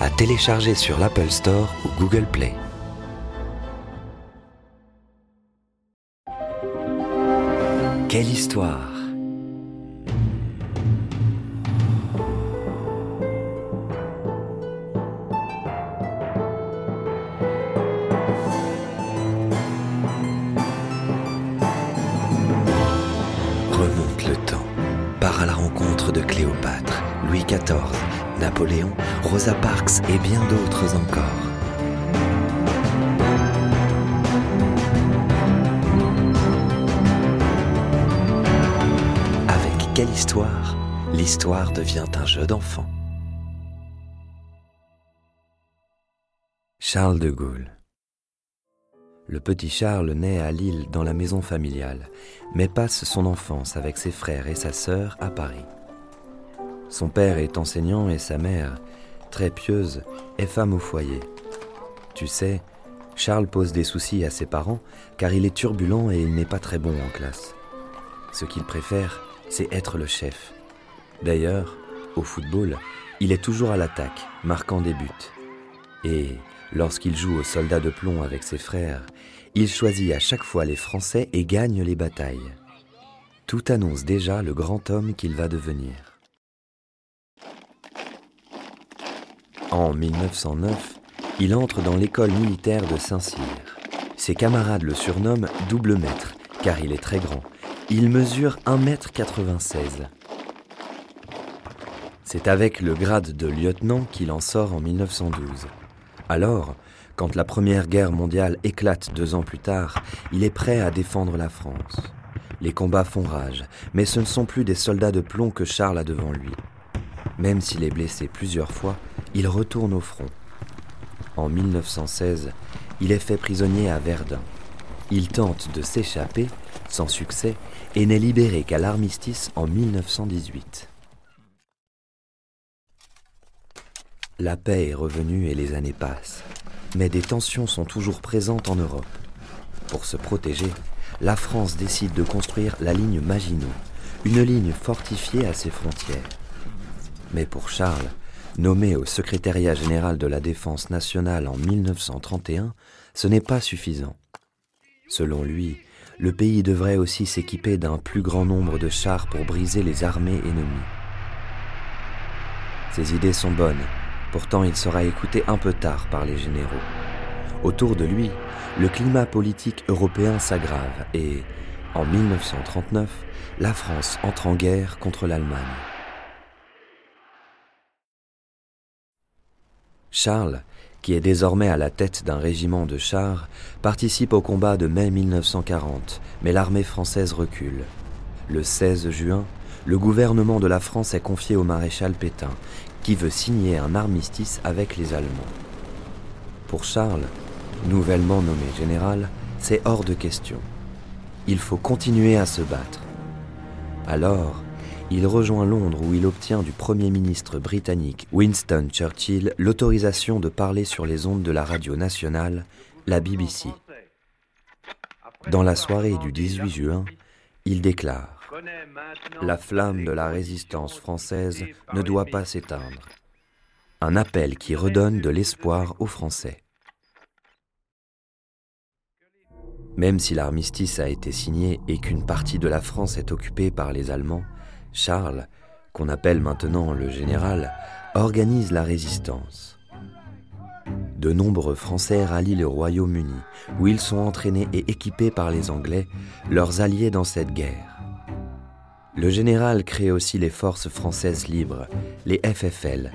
à télécharger sur l'Apple Store ou Google Play. Quelle histoire. Remonte le temps, part à la rencontre de Cléopâtre, Louis XIV, Napoléon, Rosa Parks et bien d'autres encore. Avec quelle histoire L'histoire devient un jeu d'enfant. Charles de Gaulle Le petit Charles naît à Lille dans la maison familiale, mais passe son enfance avec ses frères et sa sœur à Paris. Son père est enseignant et sa mère, très pieuse, est femme au foyer. Tu sais, Charles pose des soucis à ses parents car il est turbulent et il n'est pas très bon en classe. Ce qu'il préfère, c'est être le chef. D'ailleurs, au football, il est toujours à l'attaque, marquant des buts. Et lorsqu'il joue au soldat de plomb avec ses frères, il choisit à chaque fois les Français et gagne les batailles. Tout annonce déjà le grand homme qu'il va devenir. En 1909, il entre dans l'école militaire de Saint-Cyr. Ses camarades le surnomment double maître, car il est très grand. Il mesure 1m96. C'est avec le grade de lieutenant qu'il en sort en 1912. Alors, quand la Première Guerre mondiale éclate deux ans plus tard, il est prêt à défendre la France. Les combats font rage, mais ce ne sont plus des soldats de plomb que Charles a devant lui. Même s'il est blessé plusieurs fois, il retourne au front. En 1916, il est fait prisonnier à Verdun. Il tente de s'échapper, sans succès, et n'est libéré qu'à l'armistice en 1918. La paix est revenue et les années passent, mais des tensions sont toujours présentes en Europe. Pour se protéger, la France décide de construire la ligne Maginot, une ligne fortifiée à ses frontières. Mais pour Charles, nommé au secrétariat général de la Défense nationale en 1931, ce n'est pas suffisant. Selon lui, le pays devrait aussi s'équiper d'un plus grand nombre de chars pour briser les armées ennemies. Ses idées sont bonnes, Pourtant, il sera écouté un peu tard par les généraux. Autour de lui, le climat politique européen s'aggrave et, en 1939, la France entre en guerre contre l'Allemagne. Charles, qui est désormais à la tête d'un régiment de chars, participe au combat de mai 1940, mais l'armée française recule. Le 16 juin, le gouvernement de la France est confié au maréchal Pétain, qui veut signer un armistice avec les Allemands. Pour Charles, nouvellement nommé général, c'est hors de question. Il faut continuer à se battre. Alors, il rejoint Londres où il obtient du Premier ministre britannique Winston Churchill l'autorisation de parler sur les ondes de la radio nationale, la BBC. Dans la soirée du 18 juin, il déclare la flamme de la résistance française ne doit pas s'éteindre. Un appel qui redonne de l'espoir aux Français. Même si l'armistice a été signé et qu'une partie de la France est occupée par les Allemands, Charles, qu'on appelle maintenant le général, organise la résistance. De nombreux Français rallient le Royaume-Uni, où ils sont entraînés et équipés par les Anglais, leurs alliés dans cette guerre. Le général crée aussi les forces françaises libres, les FFL,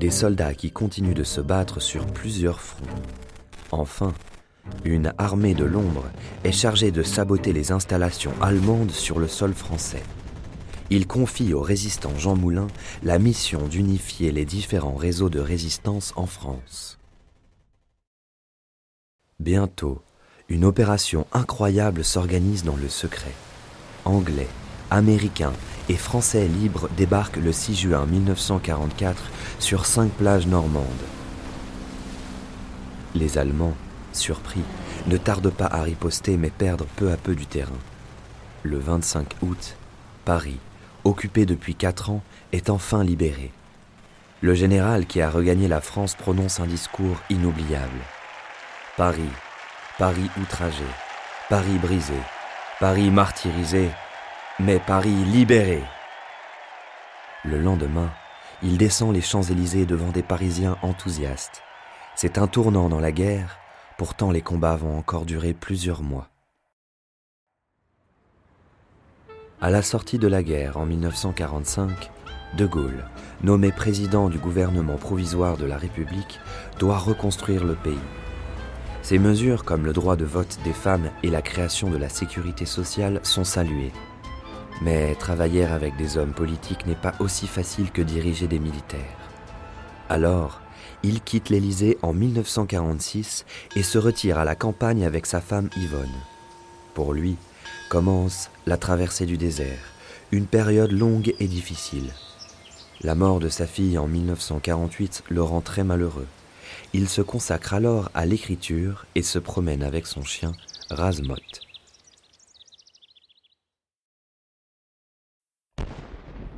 des soldats qui continuent de se battre sur plusieurs fronts. Enfin, une armée de l'ombre est chargée de saboter les installations allemandes sur le sol français. Il confie au résistant Jean Moulin la mission d'unifier les différents réseaux de résistance en France. Bientôt, une opération incroyable s'organise dans le secret. Anglais, Américains et Français libres débarquent le 6 juin 1944 sur cinq plages normandes. Les Allemands, surpris, ne tardent pas à riposter mais perdent peu à peu du terrain. Le 25 août, Paris, occupé depuis quatre ans, est enfin libéré. Le général qui a regagné la France prononce un discours inoubliable. Paris, Paris outragé, Paris brisé, Paris martyrisé, mais Paris libéré. Le lendemain, il descend les Champs-Élysées devant des Parisiens enthousiastes. C'est un tournant dans la guerre, pourtant les combats vont encore durer plusieurs mois. À la sortie de la guerre en 1945, De Gaulle, nommé président du gouvernement provisoire de la République, doit reconstruire le pays. Ces mesures, comme le droit de vote des femmes et la création de la sécurité sociale, sont saluées. Mais travailler avec des hommes politiques n'est pas aussi facile que diriger des militaires. Alors, il quitte l'Élysée en 1946 et se retire à la campagne avec sa femme Yvonne. Pour lui, commence la traversée du désert, une période longue et difficile. La mort de sa fille en 1948 le rend très malheureux. Il se consacre alors à l'écriture et se promène avec son chien Razmot.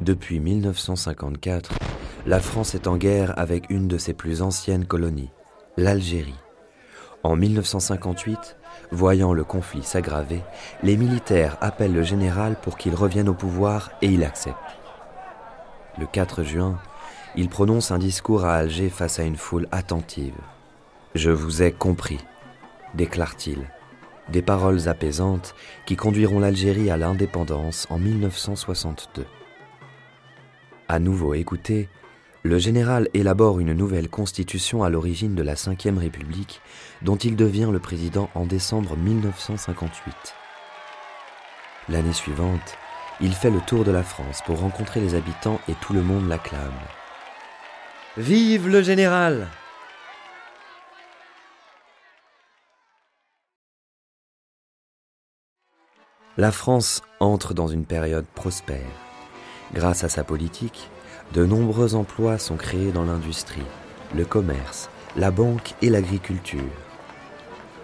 Depuis 1954, la France est en guerre avec une de ses plus anciennes colonies, l'Algérie. En 1958, voyant le conflit s'aggraver, les militaires appellent le général pour qu'il revienne au pouvoir et il accepte. Le 4 juin, il prononce un discours à Alger face à une foule attentive. Je vous ai compris, déclare-t-il, des paroles apaisantes qui conduiront l'Algérie à l'indépendance en 1962. À nouveau écouté, le général élabore une nouvelle constitution à l'origine de la Ve République, dont il devient le président en décembre 1958. L'année suivante, il fait le tour de la France pour rencontrer les habitants et tout le monde l'acclame. Vive le général La France entre dans une période prospère. Grâce à sa politique, de nombreux emplois sont créés dans l'industrie, le commerce, la banque et l'agriculture.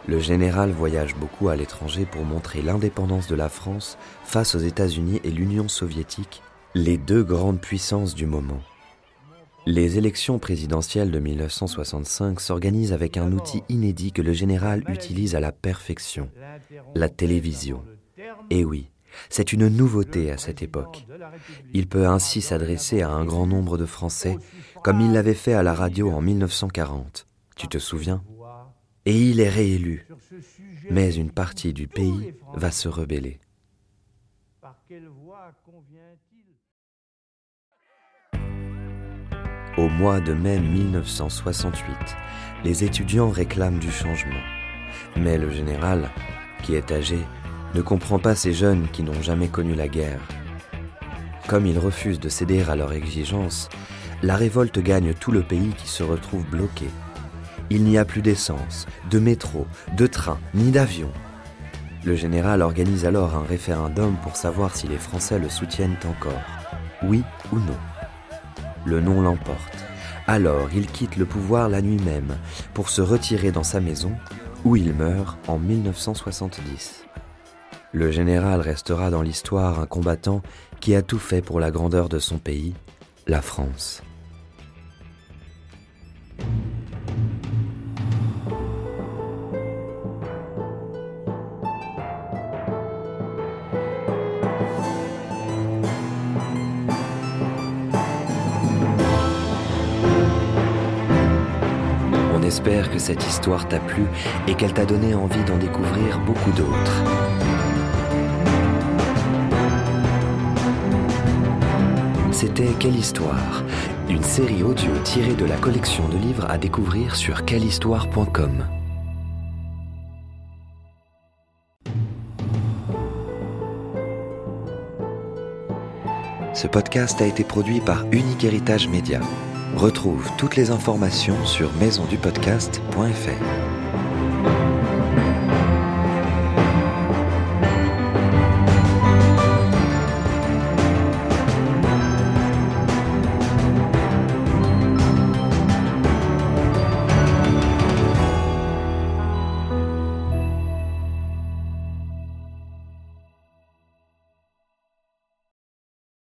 Le général voyage beaucoup à l'étranger pour montrer l'indépendance de la France face aux États-Unis et l'Union soviétique, les deux grandes puissances du moment. Les élections présidentielles de 1965 s'organisent avec un outil inédit que le général utilise à la perfection, la télévision. Et oui, c'est une nouveauté à cette époque. Il peut ainsi s'adresser à un grand nombre de Français, comme il l'avait fait à la radio en 1940. Tu te souviens? Et il est réélu. Mais une partie du pays va se rebeller. Au mois de mai 1968, les étudiants réclament du changement. Mais le général, qui est âgé, ne comprend pas ces jeunes qui n'ont jamais connu la guerre. Comme ils refusent de céder à leurs exigences, la révolte gagne tout le pays qui se retrouve bloqué. Il n'y a plus d'essence, de métro, de train, ni d'avion. Le général organise alors un référendum pour savoir si les Français le soutiennent encore, oui ou non. Le non l'emporte. Alors il quitte le pouvoir la nuit même pour se retirer dans sa maison où il meurt en 1970. Le général restera dans l'histoire un combattant qui a tout fait pour la grandeur de son pays, la France. On espère que cette histoire t'a plu et qu'elle t'a donné envie d'en découvrir beaucoup d'autres. C'était Quelle Histoire Une série audio tirée de la collection de livres à découvrir sur quellehistoire.com. Ce podcast a été produit par Unique Héritage Média. Retrouve toutes les informations sur maisondupodcast.fr.